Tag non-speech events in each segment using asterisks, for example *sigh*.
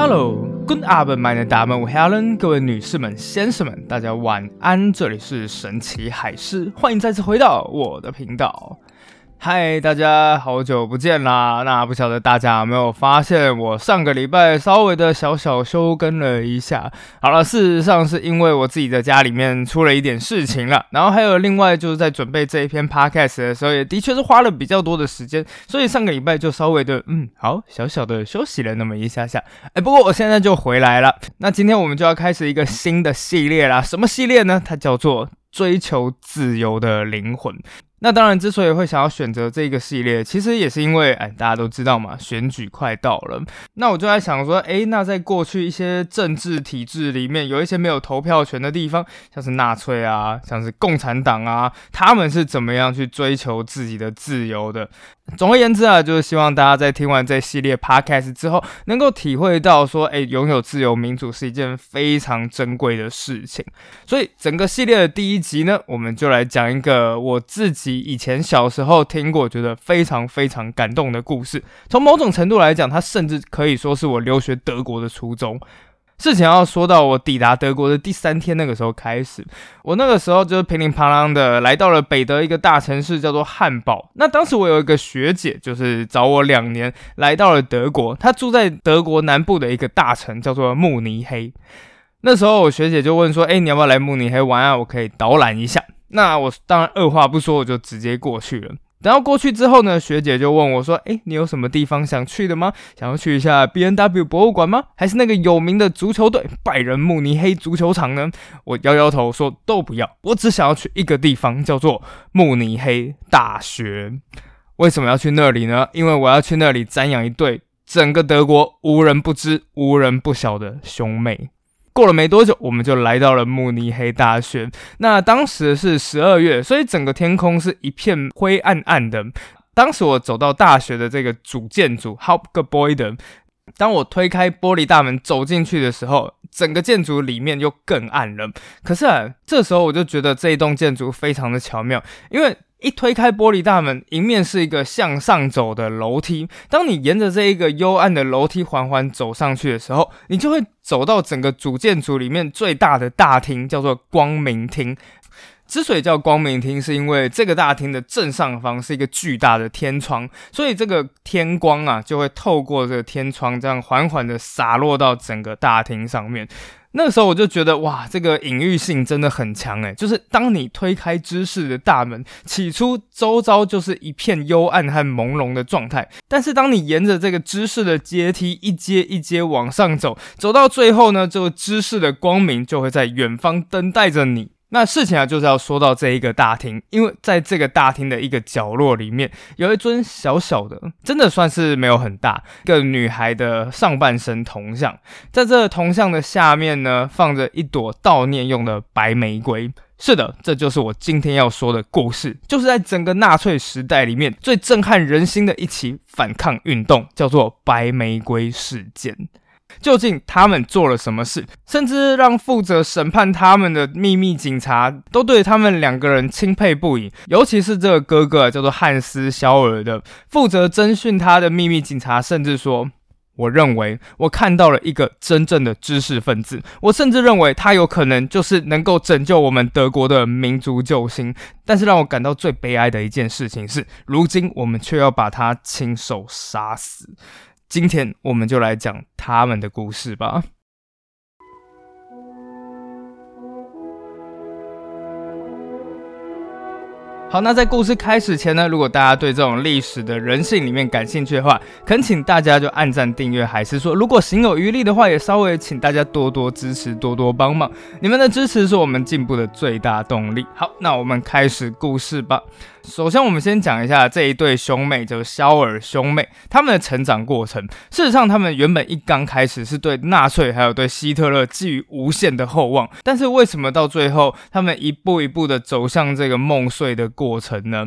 Hello，Good afternoon，my name is Helen。各位女士们、先生们，大家晚安。这里是神奇海狮，欢迎再次回到我的频道。嗨，大家好久不见啦！那不晓得大家有没有发现，我上个礼拜稍微的小小休更了一下。好了，事实上是因为我自己的家里面出了一点事情了，然后还有另外就是在准备这一篇 podcast 的时候，也的确是花了比较多的时间，所以上个礼拜就稍微的嗯，好小小的休息了那么一下下。哎，不过我现在就回来了。那今天我们就要开始一个新的系列啦，什么系列呢？它叫做追求自由的灵魂。那当然，之所以会想要选择这个系列，其实也是因为，哎，大家都知道嘛，选举快到了。那我就在想说，哎，那在过去一些政治体制里面，有一些没有投票权的地方，像是纳粹啊，像是共产党啊，他们是怎么样去追求自己的自由的？总而言之啊，就是希望大家在听完这系列 podcast 之后，能够体会到说，哎，拥有自由民主是一件非常珍贵的事情。所以，整个系列的第一集呢，我们就来讲一个我自己。以前小时候听过，觉得非常非常感动的故事。从某种程度来讲，它甚至可以说是我留学德国的初衷。事情要说到我抵达德国的第三天，那个时候开始，我那个时候就是乒铃乓啷的来到了北德一个大城市，叫做汉堡。那当时我有一个学姐，就是找我两年来到了德国，她住在德国南部的一个大城，叫做慕尼黑。那时候我学姐就问说：“哎，你要不要来慕尼黑玩啊？我可以导览一下。”那我当然二话不说，我就直接过去了。等到过去之后呢，学姐就问我说：“哎，你有什么地方想去的吗？想要去一下 B N W 博物馆吗？还是那个有名的足球队拜仁慕尼黑足球场呢？”我摇摇头说：“都不要，我只想要去一个地方，叫做慕尼黑大学。为什么要去那里呢？因为我要去那里瞻仰一对整个德国无人不知、无人不晓的兄妹。”过了没多久，我们就来到了慕尼黑大学。那当时是十二月，所以整个天空是一片灰暗暗的。当时我走到大学的这个主建筑 Hauptgebäude，当我推开玻璃大门走进去的时候，整个建筑里面又更暗了。可是啊，这时候我就觉得这一栋建筑非常的巧妙，因为。一推开玻璃大门，迎面是一个向上走的楼梯。当你沿着这一个幽暗的楼梯缓缓走上去的时候，你就会走到整个主建筑里面最大的大厅，叫做光明厅。之所以叫光明厅，是因为这个大厅的正上方是一个巨大的天窗，所以这个天光啊，就会透过这个天窗，这样缓缓的洒落到整个大厅上面。那个时候我就觉得哇，这个隐喻性真的很强诶，就是当你推开知识的大门，起初周遭就是一片幽暗和朦胧的状态，但是当你沿着这个知识的阶梯一阶一阶往上走，走到最后呢，这个知识的光明就会在远方等待着你。那事情啊，就是要说到这一个大厅，因为在这个大厅的一个角落里面，有一尊小小的，真的算是没有很大，个女孩的上半身铜像，在这铜像的下面呢，放着一朵悼念用的白玫瑰。是的，这就是我今天要说的故事，就是在整个纳粹时代里面最震撼人心的一起反抗运动，叫做白玫瑰事件。究竟他们做了什么事，甚至让负责审判他们的秘密警察都对他们两个人钦佩不已。尤其是这个哥哥叫做汉斯·肖尔的，负责侦讯他的秘密警察，甚至说：“我认为我看到了一个真正的知识分子。我甚至认为他有可能就是能够拯救我们德国的民族救星。但是让我感到最悲哀的一件事情是，如今我们却要把他亲手杀死。”今天我们就来讲他们的故事吧。好，那在故事开始前呢，如果大家对这种历史的人性里面感兴趣的话，恳请大家就按赞订阅，还是说如果行有余力的话，也稍微请大家多多支持，多多帮忙。你们的支持是我们进步的最大动力。好，那我们开始故事吧。首先，我们先讲一下这一对兄妹，就是肖尔兄妹，他们的成长过程。事实上，他们原本一刚开始是对纳粹还有对希特勒寄予无限的厚望，但是为什么到最后，他们一步一步的走向这个梦碎的过程呢？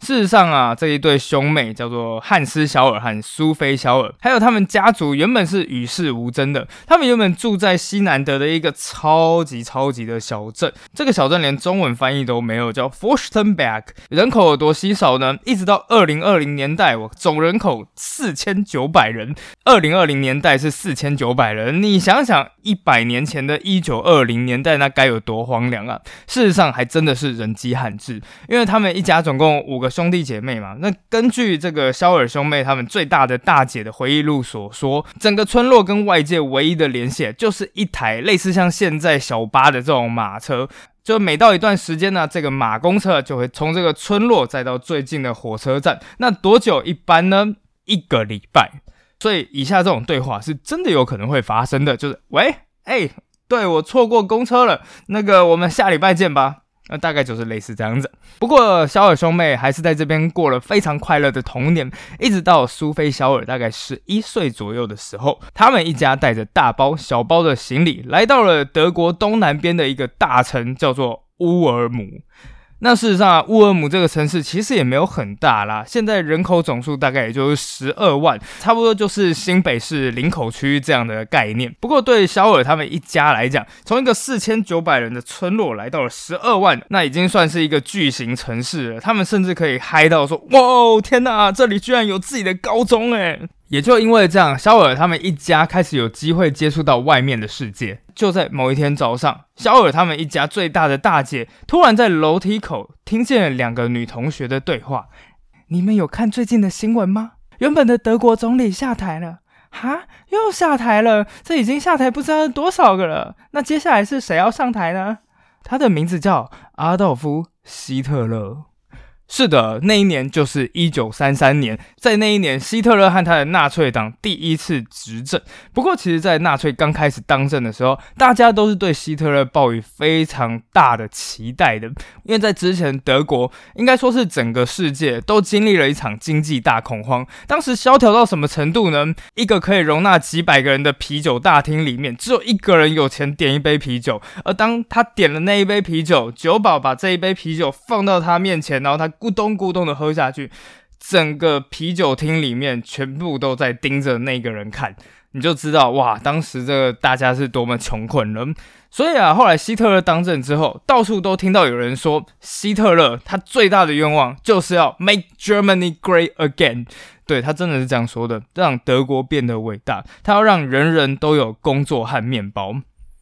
事实上啊，这一对兄妹叫做汉斯·肖尔和苏菲·肖尔，还有他们家族原本是与世无争的。他们原本住在西南德的一个超级超级的小镇，这个小镇连中文翻译都没有，叫 Forstenberg。人口有多稀少呢？一直到二零二零年代，我总人口四千九百人。二零二零年代是四千九百人，你想想，一百年前的一九二零年代，那该有多荒凉啊！事实上，还真的是人迹罕至，因为他们一家总共五个。兄弟姐妹嘛，那根据这个肖尔兄妹他们最大的大姐的回忆录所说，整个村落跟外界唯一的联系就是一台类似像现在小巴的这种马车，就每到一段时间呢，这个马公车就会从这个村落再到最近的火车站。那多久一班呢？一个礼拜。所以以下这种对话是真的有可能会发生的，就是喂，哎，对我错过公车了，那个我们下礼拜见吧。那大概就是类似这样子。不过，小尔兄妹还是在这边过了非常快乐的童年，一直到苏菲·小尔大概十一岁左右的时候，他们一家带着大包小包的行李，来到了德国东南边的一个大城，叫做乌尔姆。那事实上，乌尔姆这个城市其实也没有很大啦，现在人口总数大概也就是十二万，差不多就是新北市林口区这样的概念。不过对肖尔他们一家来讲，从一个四千九百人的村落来到了十二万，那已经算是一个巨型城市了。他们甚至可以嗨到说：“哇，天哪，这里居然有自己的高中诶！”也就因为这样，肖尔他们一家开始有机会接触到外面的世界。就在某一天早上，肖尔他们一家最大的大姐突然在楼梯口听见了两个女同学的对话：“你们有看最近的新闻吗？原本的德国总理下台了，哈，又下台了。这已经下台不知道多少个了。那接下来是谁要上台呢？他的名字叫阿道夫·希特勒。”是的，那一年就是一九三三年，在那一年，希特勒和他的纳粹党第一次执政。不过，其实，在纳粹刚开始当政的时候，大家都是对希特勒抱有非常大的期待的，因为在之前，德国应该说是整个世界都经历了一场经济大恐慌。当时萧条到什么程度呢？一个可以容纳几百个人的啤酒大厅里面，只有一个人有钱点一杯啤酒，而当他点了那一杯啤酒，酒保把这一杯啤酒放到他面前，然后他。咕咚咕咚的喝下去，整个啤酒厅里面全部都在盯着那个人看，你就知道哇，当时这个大家是多么穷困了。所以啊，后来希特勒当政之后，到处都听到有人说，希特勒他最大的愿望就是要 make Germany great again。对他真的是这样说的，让德国变得伟大，他要让人人都有工作和面包。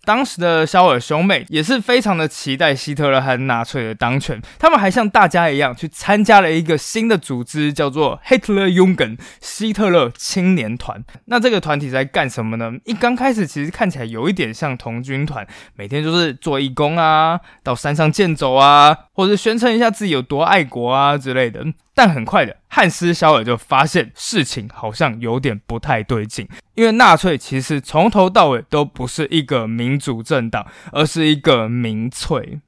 当时的肖尔兄妹也是非常的期待希特勒和纳粹的当权，他们还像大家一样去参加了一个新的组织，叫做 Hitler Jungen 希特勒青年团。那这个团体在干什么呢？一刚开始其实看起来有一点像童军团，每天就是做义工啊，到山上健走啊，或者宣称一下自己有多爱国啊之类的。但很快的，汉斯·肖尔就发现事情好像有点不太对劲，因为纳粹其实从头到尾都不是一个民主政党，而是一个民粹。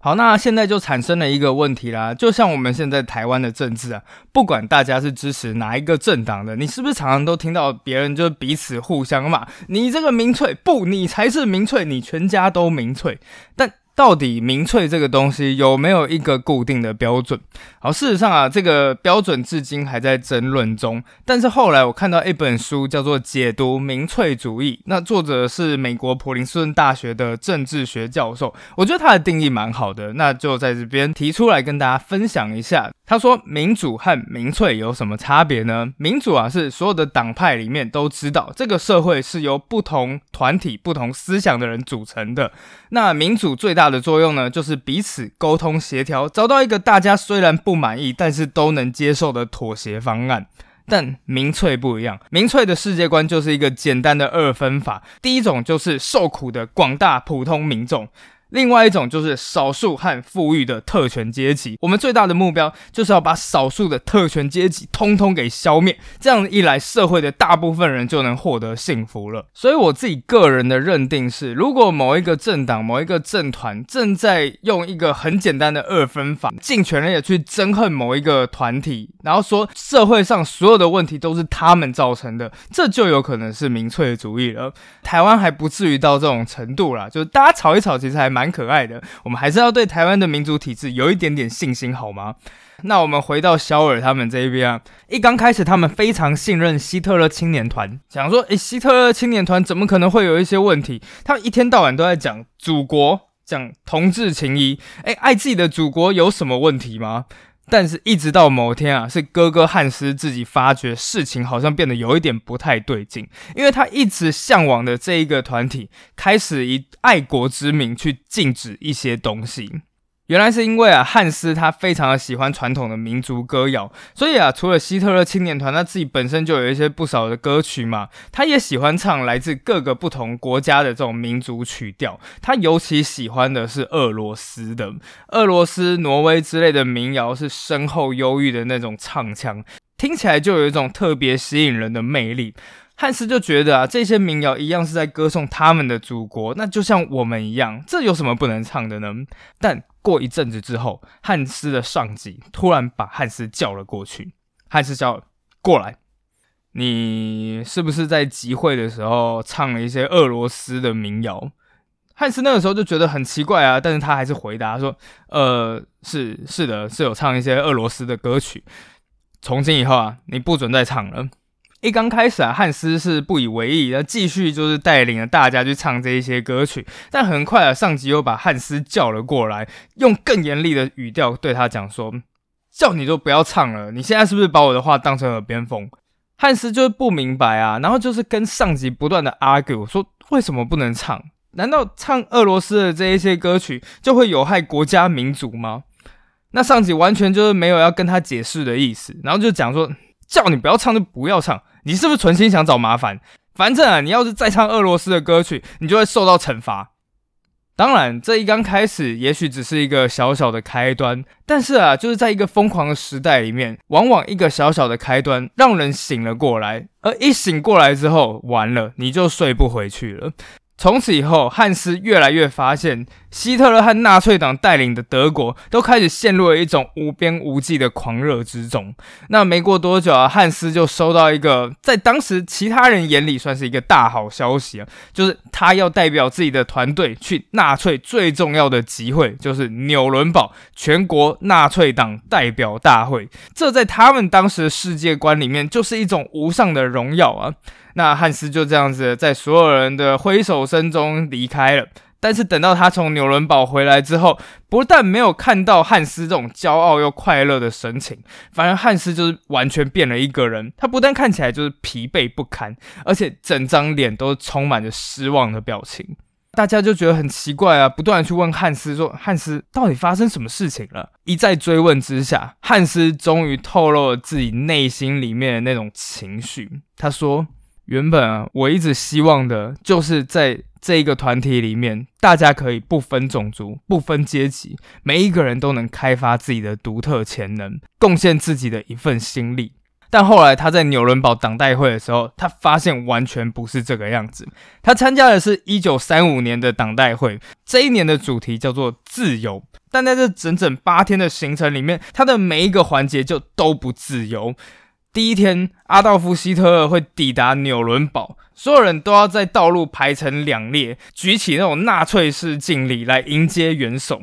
好，那现在就产生了一个问题啦，就像我们现在台湾的政治啊，不管大家是支持哪一个政党的，你是不是常常都听到别人就彼此互相骂，你这个民粹，不，你才是民粹，你全家都民粹，但。到底民粹这个东西有没有一个固定的标准？好，事实上啊，这个标准至今还在争论中。但是后来我看到一本书叫做《解读民粹主义》，那作者是美国普林斯顿大学的政治学教授，我觉得他的定义蛮好的，那就在这边提出来跟大家分享一下。他说，民主和民粹有什么差别呢？民主啊，是所有的党派里面都知道这个社会是由不同团体、不同思想的人组成的。那民主最大的作用呢，就是彼此沟通协调，找到一个大家虽然不满意，但是都能接受的妥协方案。但民粹不一样，民粹的世界观就是一个简单的二分法，第一种就是受苦的广大普通民众。另外一种就是少数和富裕的特权阶级，我们最大的目标就是要把少数的特权阶级通通给消灭，这样一来，社会的大部分人就能获得幸福了。所以我自己个人的认定是，如果某一个政党、某一个政团正在用一个很简单的二分法，尽全力的去憎恨某一个团体，然后说社会上所有的问题都是他们造成的，这就有可能是民粹主义了。台湾还不至于到这种程度啦，就是大家吵一吵，其实还蛮。蛮可爱的。我们还是要对台湾的民主体制有一点点信心，好吗？那我们回到肖尔他们这一边啊，一刚开始他们非常信任希特勒青年团，想说，诶，希特勒青年团怎么可能会有一些问题？他们一天到晚都在讲祖国，讲同志情谊，诶，爱自己的祖国有什么问题吗？但是，一直到某天啊，是哥哥汉斯自己发觉事情好像变得有一点不太对劲，因为他一直向往的这一个团体开始以爱国之名去禁止一些东西。原来是因为啊，汉斯他非常的喜欢传统的民族歌谣，所以啊，除了希特勒青年团，他自己本身就有一些不少的歌曲嘛，他也喜欢唱来自各个不同国家的这种民族曲调。他尤其喜欢的是俄罗斯的、俄罗斯、挪威之类的民谣，是深厚忧郁的那种唱腔，听起来就有一种特别吸引人的魅力。汉斯就觉得啊，这些民谣一样是在歌颂他们的祖国，那就像我们一样，这有什么不能唱的呢？但过一阵子之后，汉斯的上级突然把汉斯叫了过去。汉斯叫过来，你是不是在集会的时候唱了一些俄罗斯的民谣？汉斯那个时候就觉得很奇怪啊，但是他还是回答说：“呃，是是的，是有唱一些俄罗斯的歌曲。从今以后啊，你不准再唱了。”一刚开始啊，汉斯是不以为意，那继续就是带领着大家去唱这一些歌曲。但很快啊，上级又把汉斯叫了过来，用更严厉的语调对他讲说：“叫你就不要唱了，你现在是不是把我的话当成耳边风？” *laughs* 汉斯就是不明白啊，然后就是跟上级不断的 argue 说：“为什么不能唱？难道唱俄罗斯的这一些歌曲就会有害国家民族吗？”那上级完全就是没有要跟他解释的意思，然后就讲说：“叫你不要唱就不要唱。”你是不是存心想找麻烦？反正啊，你要是再唱俄罗斯的歌曲，你就会受到惩罚。当然，这一刚开始也许只是一个小小的开端，但是啊，就是在一个疯狂的时代里面，往往一个小小的开端让人醒了过来，而一醒过来之后，完了，你就睡不回去了。从此以后，汉斯越来越发现，希特勒和纳粹党带领的德国都开始陷入了一种无边无际的狂热之中。那没过多久啊，汉斯就收到一个在当时其他人眼里算是一个大好消息啊，就是他要代表自己的团队去纳粹最重要的集会，就是纽伦堡全国纳粹党代表大会。这在他们当时的世界观里面，就是一种无上的荣耀啊。那汉斯就这样子在所有人的挥手声中离开了。但是等到他从纽伦堡回来之后，不但没有看到汉斯这种骄傲又快乐的神情，反而汉斯就是完全变了一个人。他不但看起来就是疲惫不堪，而且整张脸都充满着失望的表情。大家就觉得很奇怪啊，不断的去问汉斯说：“汉斯到底发生什么事情了？”一再追问之下，汉斯终于透露了自己内心里面的那种情绪。他说。原本啊，我一直希望的就是在这一个团体里面，大家可以不分种族、不分阶级，每一个人都能开发自己的独特潜能，贡献自己的一份心力。但后来他在纽伦堡党代会的时候，他发现完全不是这个样子。他参加的是一九三五年的党代会，这一年的主题叫做自由，但在这整整八天的行程里面，他的每一个环节就都不自由。第一天，阿道夫·希特勒会抵达纽伦堡，所有人都要在道路排成两列，举起那种纳粹式敬礼来迎接元首。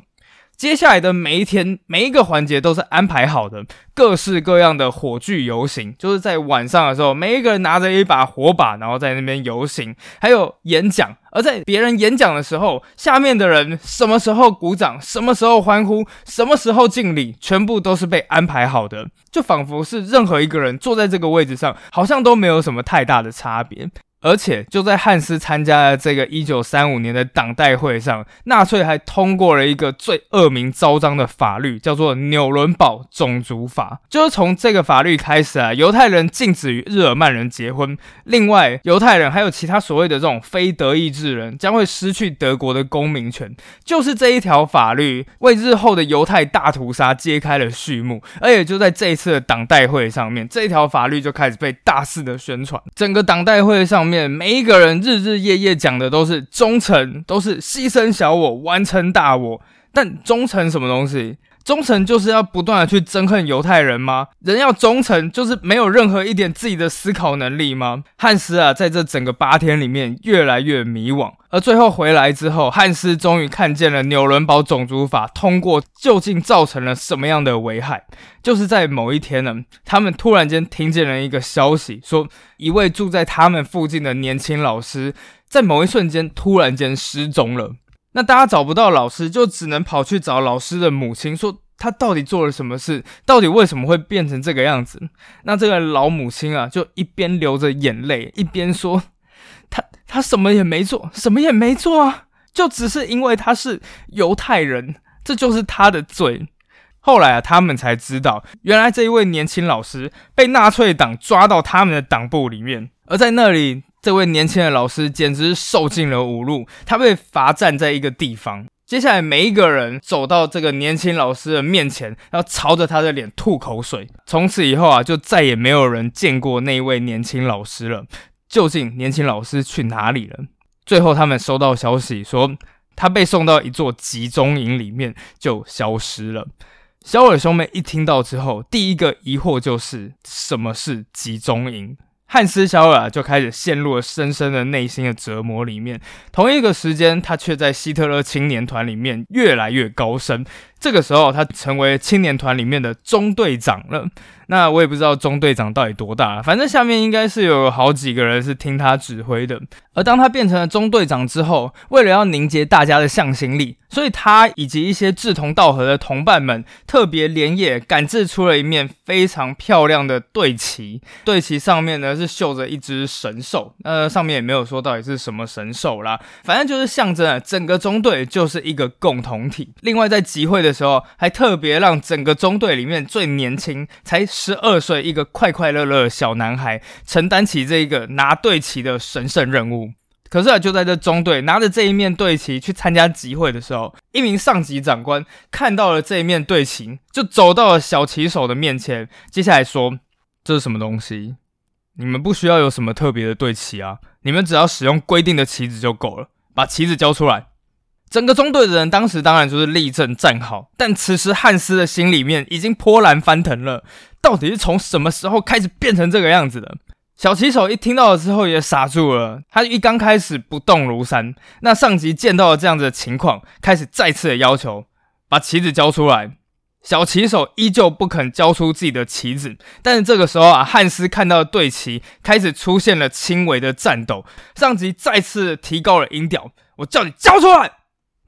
接下来的每一天，每一个环节都是安排好的，各式各样的火炬游行，就是在晚上的时候，每一个人拿着一把火把，然后在那边游行，还有演讲。而在别人演讲的时候，下面的人什么时候鼓掌，什么时候欢呼，什么时候敬礼，全部都是被安排好的，就仿佛是任何一个人坐在这个位置上，好像都没有什么太大的差别。而且就在汉斯参加的这个一九三五年的党代会上，纳粹还通过了一个最恶名昭彰的法律，叫做《纽伦堡种族法》。就是从这个法律开始啊，犹太人禁止与日耳曼人结婚。另外，犹太人还有其他所谓的这种非德意志人将会失去德国的公民权。就是这一条法律为日后的犹太大屠杀揭开了序幕。而且就在这一次的党代会上面，这一条法律就开始被大肆的宣传。整个党代会上面。每一个人日日夜夜讲的都是忠诚，都是牺牲小我完成大我。但忠诚什么东西？忠诚就是要不断的去憎恨犹太人吗？人要忠诚就是没有任何一点自己的思考能力吗？汉斯啊，在这整个八天里面越来越迷惘，而最后回来之后，汉斯终于看见了纽伦堡种族法通过究竟造成了什么样的危害。就是在某一天呢，他们突然间听见了一个消息，说一位住在他们附近的年轻老师，在某一瞬间突然间失踪了。那大家找不到老师，就只能跑去找老师的母亲，说他到底做了什么事，到底为什么会变成这个样子？那这个老母亲啊，就一边流着眼泪，一边说：“他他什么也没做，什么也没做啊，就只是因为他是犹太人，这就是他的罪。”后来啊，他们才知道，原来这一位年轻老师被纳粹党抓到他们的党部里面，而在那里。这位年轻的老师简直受尽了侮辱，他被罚站在一个地方。接下来，每一个人走到这个年轻老师的面前，要朝着他的脸吐口水。从此以后啊，就再也没有人见过那一位年轻老师了。究竟年轻老师去哪里了？最后，他们收到消息说，他被送到一座集中营里面，就消失了。小尔兄妹一听到之后，第一个疑惑就是什么是集中营？汉斯·肖尔就开始陷入了深深的内心的折磨里面。同一个时间，他却在希特勒青年团里面越来越高升。这个时候，他成为青年团里面的中队长了。那我也不知道中队长到底多大，反正下面应该是有好几个人是听他指挥的。而当他变成了中队长之后，为了要凝结大家的向心力，所以他以及一些志同道合的同伴们特别连夜赶制出了一面非常漂亮的队旗。队旗上面呢是绣着一只神兽，呃，上面也没有说到底是什么神兽啦，反正就是象征了整个中队就是一个共同体。另外在集会的的时候，还特别让整个中队里面最年轻才。十二岁，一个快快乐乐的小男孩承担起这个拿队旗的神圣任务。可是啊，就在这中队拿着这一面队旗去参加集会的时候，一名上级长官看到了这一面队旗，就走到了小旗手的面前，接下来说：“这是什么东西？你们不需要有什么特别的队旗啊，你们只要使用规定的旗子就够了。把旗子交出来。”整个中队的人当时当然就是立正站好，但此时汉斯的心里面已经波澜翻腾了。到底是从什么时候开始变成这个样子的？小骑手一听到了之后也傻住了。他一刚开始不动如山，那上级见到了这样子的情况，开始再次的要求把旗子交出来。小骑手依旧不肯交出自己的旗子，但是这个时候啊，汉斯看到队旗开始出现了轻微的颤抖。上级再次提高了音调：“我叫你交出来！”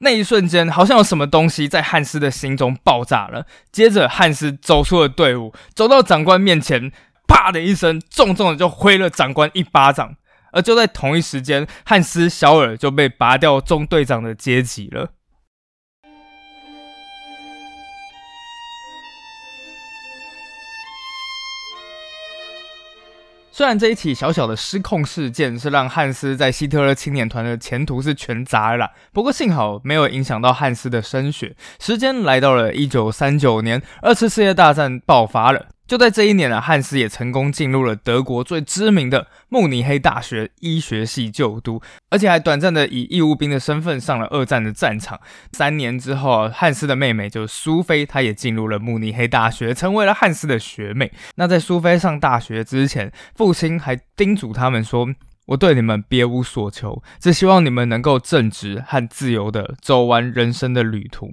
那一瞬间，好像有什么东西在汉斯的心中爆炸了。接着，汉斯走出了队伍，走到长官面前，啪的一声，重重的就挥了长官一巴掌。而就在同一时间，汉斯·小尔就被拔掉中队长的阶级了。虽然这一起小小的失控事件是让汉斯在希特勒青年团的前途是全砸了，不过幸好没有影响到汉斯的升学。时间来到了一九三九年，二次世界大战爆发了。就在这一年呢，汉斯也成功进入了德国最知名的慕尼黑大学医学系就读，而且还短暂的以义务兵的身份上了二战的战场。三年之后，汉斯的妹妹就苏菲，她也进入了慕尼黑大学，成为了汉斯的学妹。那在苏菲上大学之前，父亲还叮嘱他们说：“我对你们别无所求，只希望你们能够正直和自由的走完人生的旅途。”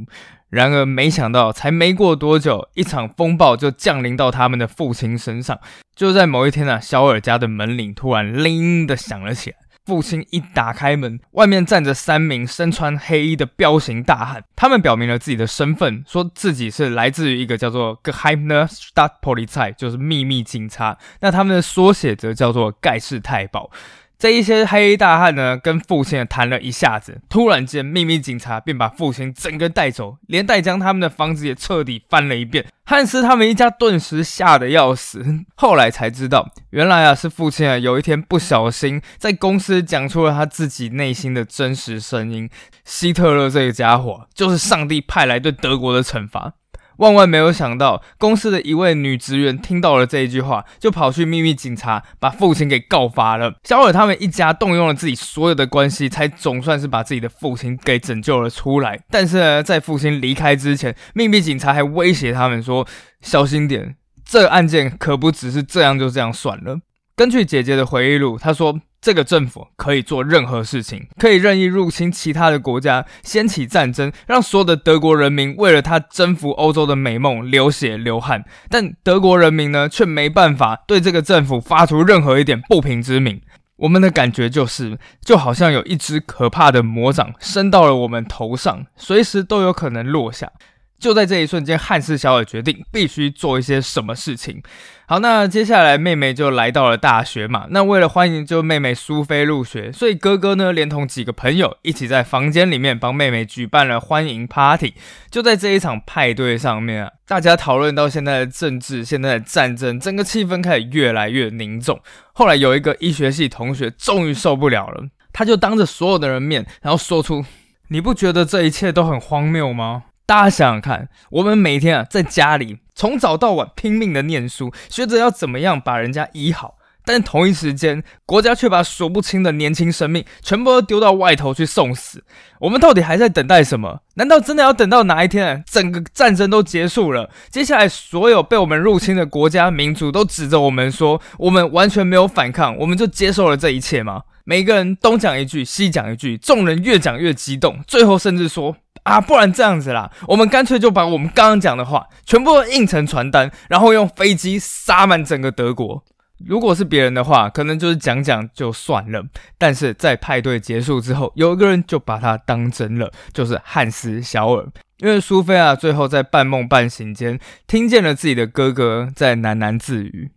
然而，没想到才没过多久，一场风暴就降临到他们的父亲身上。就在某一天呢，小尔家的门铃突然铃的响了起来。父亲一打开门，外面站着三名身穿黑衣的彪形大汉。他们表明了自己的身份，说自己是来自于一个叫做 Geheime Stadtpolizei，就是秘密警察。那他们的缩写则叫做盖世太保。这一些黑衣大汉呢，跟父亲谈了一下子，突然间，秘密警察便把父亲整个带走，连带将他们的房子也彻底翻了一遍。汉斯他们一家顿时吓得要死。*laughs* 后来才知道，原来啊，是父亲啊，有一天不小心在公司讲出了他自己内心的真实声音。希特勒这个家伙，就是上帝派来对德国的惩罚。万万没有想到，公司的一位女职员听到了这一句话，就跑去秘密警察，把父亲给告发了。小尔他们一家动用了自己所有的关系，才总算是把自己的父亲给拯救了出来。但是呢，在父亲离开之前，秘密警察还威胁他们说：“小心点，这案件可不只是这样就这样算了。”根据姐姐的回忆录，她说。这个政府可以做任何事情，可以任意入侵其他的国家，掀起战争，让所有的德国人民为了他征服欧洲的美梦流血流汗。但德国人民呢，却没办法对这个政府发出任何一点不平之鸣。我们的感觉就是，就好像有一只可怕的魔掌伸到了我们头上，随时都有可能落下。就在这一瞬间，汉斯小尔决定必须做一些什么事情。好，那接下来妹妹就来到了大学嘛。那为了欢迎就妹妹苏菲入学，所以哥哥呢连同几个朋友一起在房间里面帮妹妹举办了欢迎 party。就在这一场派对上面啊，大家讨论到现在的政治、现在的战争，整个气氛开始越来越凝重。后来有一个医学系同学终于受不了了，他就当着所有的人面，然后说出：“你不觉得这一切都很荒谬吗？”大家想想看，我们每天啊在家里从早到晚拼命的念书，学着要怎么样把人家医好，但同一时间，国家却把数不清的年轻生命全部都丢到外头去送死。我们到底还在等待什么？难道真的要等到哪一天整个战争都结束了，接下来所有被我们入侵的国家民族都指着我们说，我们完全没有反抗，我们就接受了这一切吗？每个人东讲一句，西讲一句，众人越讲越激动，最后甚至说。啊，不然这样子啦，我们干脆就把我们刚刚讲的话全部印成传单，然后用飞机撒满整个德国。如果是别人的话，可能就是讲讲就算了。但是在派对结束之后，有一个人就把他当真了，就是汉斯小尔。因为苏菲亚，最后在半梦半醒间，听见了自己的哥哥在喃喃自语：“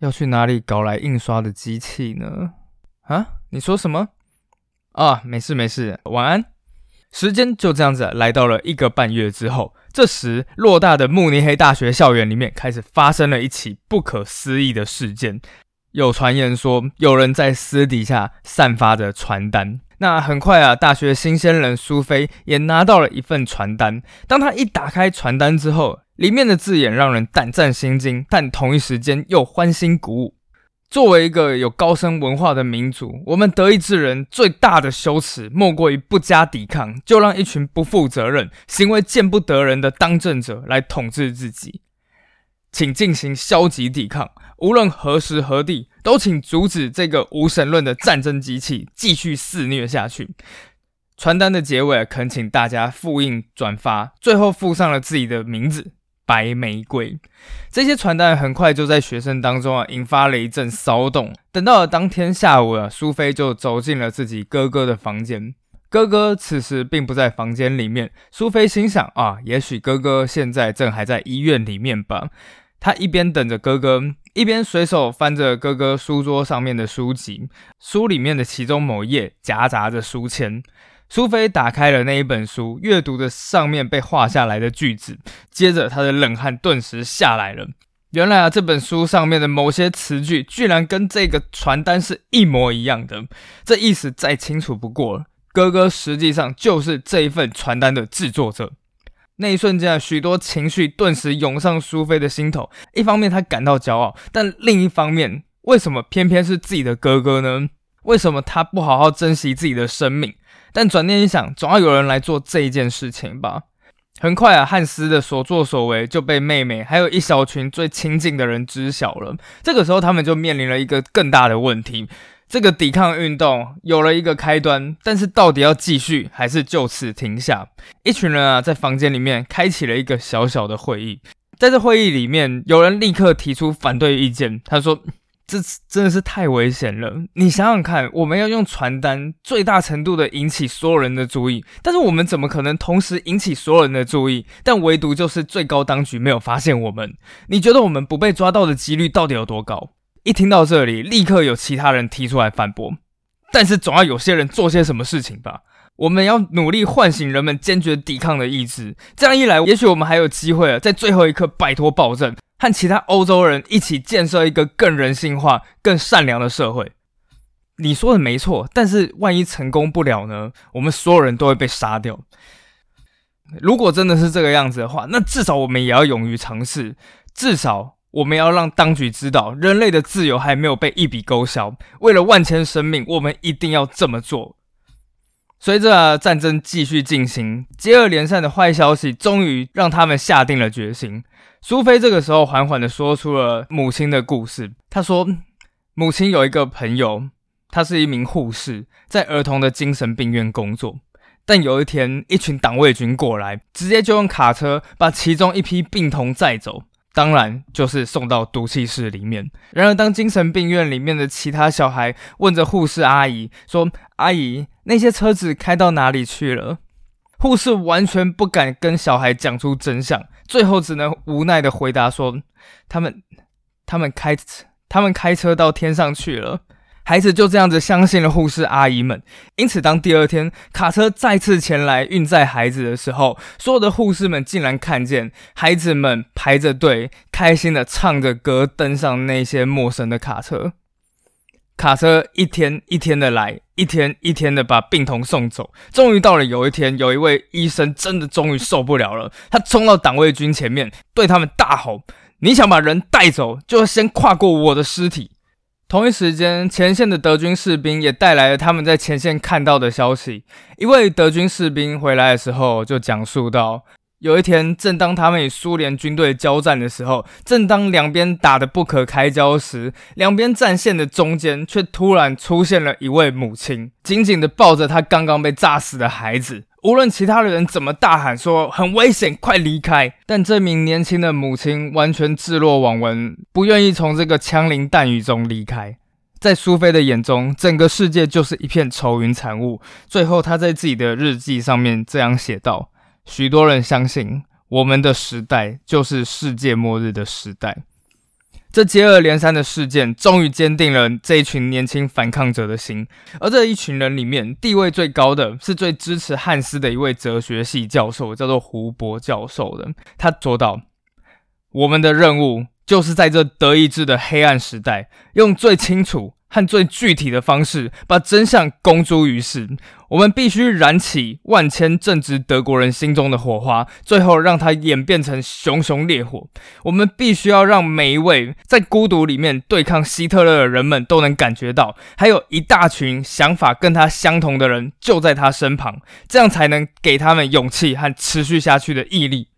要去哪里搞来印刷的机器呢？”啊，你说什么？啊，没事没事，晚安。时间就这样子来到了一个半月之后，这时偌大的慕尼黑大学校园里面开始发生了一起不可思议的事件。有传言说，有人在私底下散发着传单。那很快啊，大学新鲜人苏菲也拿到了一份传单。当他一打开传单之后，里面的字眼让人胆战心惊，但同一时间又欢欣鼓舞。作为一个有高深文化的民族，我们德意志人最大的羞耻，莫过于不加抵抗，就让一群不负责任、行为见不得人的当政者来统治自己。请进行消极抵抗，无论何时何地，都请阻止这个无神论的战争机器继续肆虐下去。传单的结尾，恳请大家复印转发，最后附上了自己的名字。白玫瑰，这些传单很快就在学生当中啊引发了一阵骚动。等到了当天下午啊，苏菲就走进了自己哥哥的房间。哥哥此时并不在房间里面。苏菲心想啊，也许哥哥现在正还在医院里面吧。她一边等着哥哥，一边随手翻着哥哥书桌上面的书籍，书里面的其中某页夹杂着书签。苏菲打开了那一本书，阅读着上面被画下来的句子，接着她的冷汗顿时下来了。原来啊，这本书上面的某些词句，居然跟这个传单是一模一样的。这意思再清楚不过了，哥哥实际上就是这一份传单的制作者。那一瞬间啊，许多情绪顿时涌上苏菲的心头。一方面，她感到骄傲，但另一方面，为什么偏偏是自己的哥哥呢？为什么他不好好珍惜自己的生命？但转念一想，总要有人来做这一件事情吧。很快啊，汉斯的所作所为就被妹妹还有一小群最亲近的人知晓了。这个时候，他们就面临了一个更大的问题：这个抵抗运动有了一个开端，但是到底要继续还是就此停下？一群人啊，在房间里面开启了一个小小的会议。在这会议里面，有人立刻提出反对意见，他说。这真的是太危险了！你想想看，我们要用传单最大程度的引起所有人的注意，但是我们怎么可能同时引起所有人的注意？但唯独就是最高当局没有发现我们。你觉得我们不被抓到的几率到底有多高？一听到这里，立刻有其他人提出来反驳。但是总要有些人做些什么事情吧？我们要努力唤醒人们坚决抵抗的意志。这样一来，也许我们还有机会在最后一刻摆脱暴政。和其他欧洲人一起建设一个更人性化、更善良的社会。你说的没错，但是万一成功不了呢？我们所有人都会被杀掉。如果真的是这个样子的话，那至少我们也要勇于尝试，至少我们要让当局知道，人类的自由还没有被一笔勾销。为了万千生命，我们一定要这么做。随着战争继续进行，接二连三的坏消息终于让他们下定了决心。苏菲这个时候缓缓的说出了母亲的故事。她说，母亲有一个朋友，她是一名护士，在儿童的精神病院工作。但有一天，一群党卫军过来，直接就用卡车把其中一批病童载走。当然，就是送到毒气室里面。然而，当精神病院里面的其他小孩问着护士阿姨说：“阿姨，那些车子开到哪里去了？”护士完全不敢跟小孩讲出真相，最后只能无奈的回答说：“他们，他们开，他们开车到天上去了。”孩子就这样子相信了护士阿姨们，因此当第二天卡车再次前来运载孩子的时候，所有的护士们竟然看见孩子们排着队，开心的唱着歌，登上那些陌生的卡车。卡车一天一天的来，一天一天的把病童送走。终于到了有一天，有一位医生真的终于受不了了，*laughs* 他冲到党卫军前面，对他们大吼：“你想把人带走，就先跨过我的尸体。”同一时间，前线的德军士兵也带来了他们在前线看到的消息。一位德军士兵回来的时候，就讲述到：有一天，正当他们与苏联军队交战的时候，正当两边打得不可开交时，两边战线的中间却突然出现了一位母亲，紧紧地抱着她刚刚被炸死的孩子。无论其他的人怎么大喊说很危险，快离开，但这名年轻的母亲完全置若罔闻，不愿意从这个枪林弹雨中离开。在苏菲的眼中，整个世界就是一片愁云惨雾。最后，她在自己的日记上面这样写道：“许多人相信，我们的时代就是世界末日的时代。”这接二连三的事件，终于坚定了这一群年轻反抗者的心。而这一群人里面，地位最高的是最支持汉斯的一位哲学系教授，叫做胡博教授的。他说道：“我们的任务就是在这德意志的黑暗时代，用最清楚。”和最具体的方式把真相公诸于世。我们必须燃起万千正直德国人心中的火花，最后让它演变成熊熊烈火。我们必须要让每一位在孤独里面对抗希特勒的人们都能感觉到，还有一大群想法跟他相同的人就在他身旁，这样才能给他们勇气和持续下去的毅力。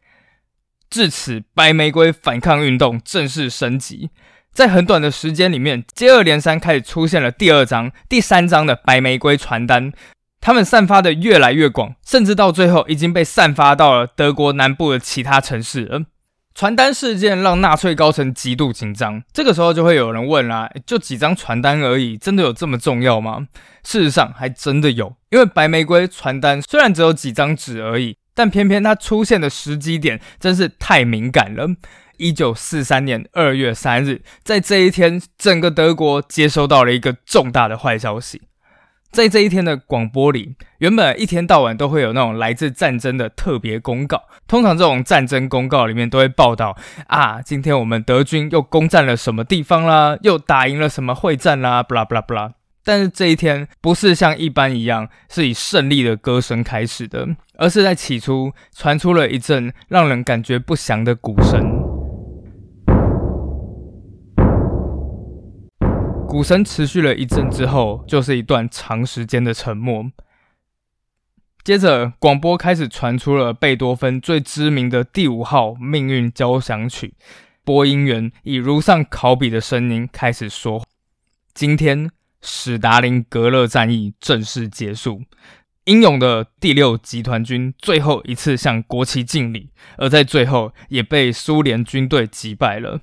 至此，白玫瑰反抗运动正式升级。在很短的时间里面，接二连三开始出现了第二张、第三张的白玫瑰传单，他们散发的越来越广，甚至到最后已经被散发到了德国南部的其他城市了。传单事件让纳粹高层极度紧张，这个时候就会有人问啦：就几张传单而已，真的有这么重要吗？事实上，还真的有，因为白玫瑰传单虽然只有几张纸而已，但偏偏它出现的时机点真是太敏感了。一九四三年二月三日，在这一天，整个德国接收到了一个重大的坏消息。在这一天的广播里，原本一天到晚都会有那种来自战争的特别公告。通常这种战争公告里面都会报道啊，今天我们德军又攻占了什么地方啦，又打赢了什么会战啦，布拉布拉布拉。但是这一天不是像一般一样是以胜利的歌声开始的，而是在起初传出了一阵让人感觉不祥的鼓声。鼓声持续了一阵之后，就是一段长时间的沉默。接着，广播开始传出了贝多芬最知名的第五号命运交响曲。播音员以如上考比的声音开始说：“今天，史达林格勒战役正式结束，英勇的第六集团军最后一次向国旗敬礼，而在最后也被苏联军队击败了。”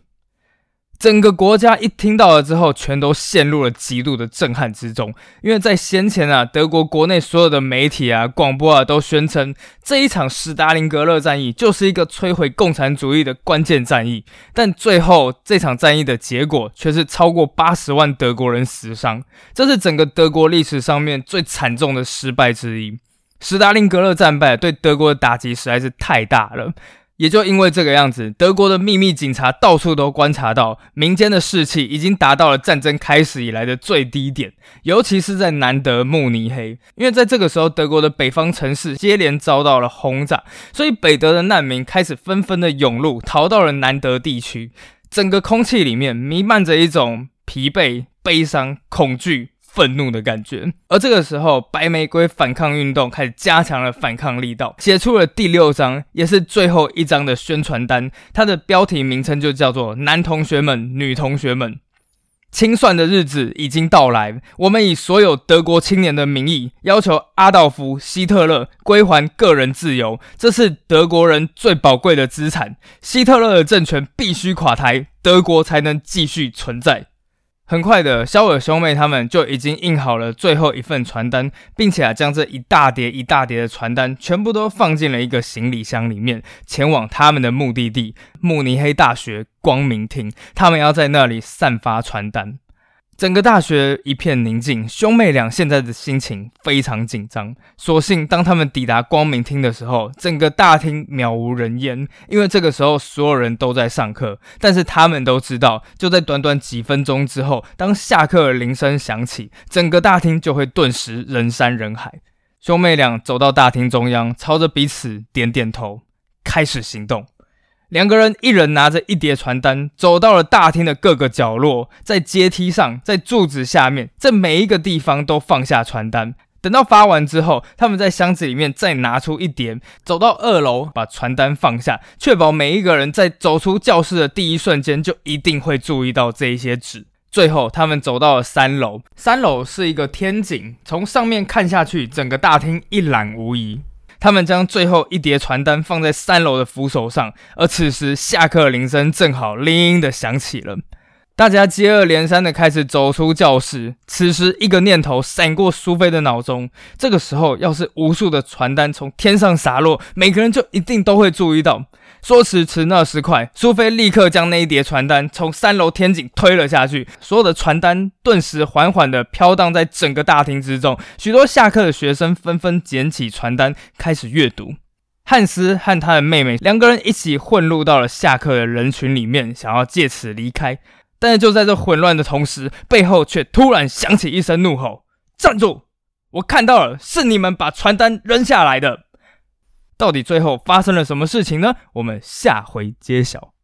整个国家一听到了之后，全都陷入了极度的震撼之中。因为在先前啊，德国国内所有的媒体啊、广播啊，都宣称这一场史达林格勒战役就是一个摧毁共产主义的关键战役。但最后这场战役的结果却是超过八十万德国人死伤，这是整个德国历史上面最惨重的失败之一。斯大林格勒战败对德国的打击实在是太大了。也就因为这个样子，德国的秘密警察到处都观察到，民间的士气已经达到了战争开始以来的最低点，尤其是在南德慕尼黑，因为在这个时候，德国的北方城市接连遭到了轰炸，所以北德的难民开始纷纷的涌入，逃到了南德地区，整个空气里面弥漫着一种疲惫、悲伤、恐惧。愤怒的感觉，而这个时候，白玫瑰反抗运动开始加强了反抗力道，写出了第六章，也是最后一章的宣传单。它的标题名称就叫做“男同学们、女同学们，清算的日子已经到来。我们以所有德国青年的名义，要求阿道夫·希特勒归还个人自由，这是德国人最宝贵的资产。希特勒的政权必须垮台，德国才能继续存在。”很快的，肖尔兄妹他们就已经印好了最后一份传单，并且啊，将这一大叠一大叠的传单全部都放进了一个行李箱里面，前往他们的目的地——慕尼黑大学光明厅。他们要在那里散发传单。整个大学一片宁静，兄妹俩现在的心情非常紧张。所幸，当他们抵达光明厅的时候，整个大厅渺无人烟，因为这个时候所有人都在上课。但是他们都知道，就在短短几分钟之后，当下课铃声响起，整个大厅就会顿时人山人海。兄妹俩走到大厅中央，朝着彼此点点头，开始行动。两个人，一人拿着一叠传单，走到了大厅的各个角落，在阶梯上，在柱子下面，在每一个地方都放下传单。等到发完之后，他们在箱子里面再拿出一叠，走到二楼，把传单放下，确保每一个人在走出教室的第一瞬间就一定会注意到这一些纸。最后，他们走到了三楼，三楼是一个天井，从上面看下去，整个大厅一览无遗。他们将最后一叠传单放在三楼的扶手上，而此时下课铃声正好铃的响起了。大家接二连三的开始走出教室。此时，一个念头闪过苏菲的脑中：这个时候，要是无数的传单从天上洒落，每个人就一定都会注意到。说时迟，那时快，苏菲立刻将那一叠传单从三楼天井推了下去。所有的传单顿时缓缓地飘荡在整个大厅之中。许多下课的学生纷纷捡起传单，开始阅读。汉斯和他的妹妹两个人一起混入到了下课的人群里面，想要借此离开。但是就在这混乱的同时，背后却突然响起一声怒吼：“站住！我看到了，是你们把传单扔下来的。”到底最后发生了什么事情呢？我们下回揭晓。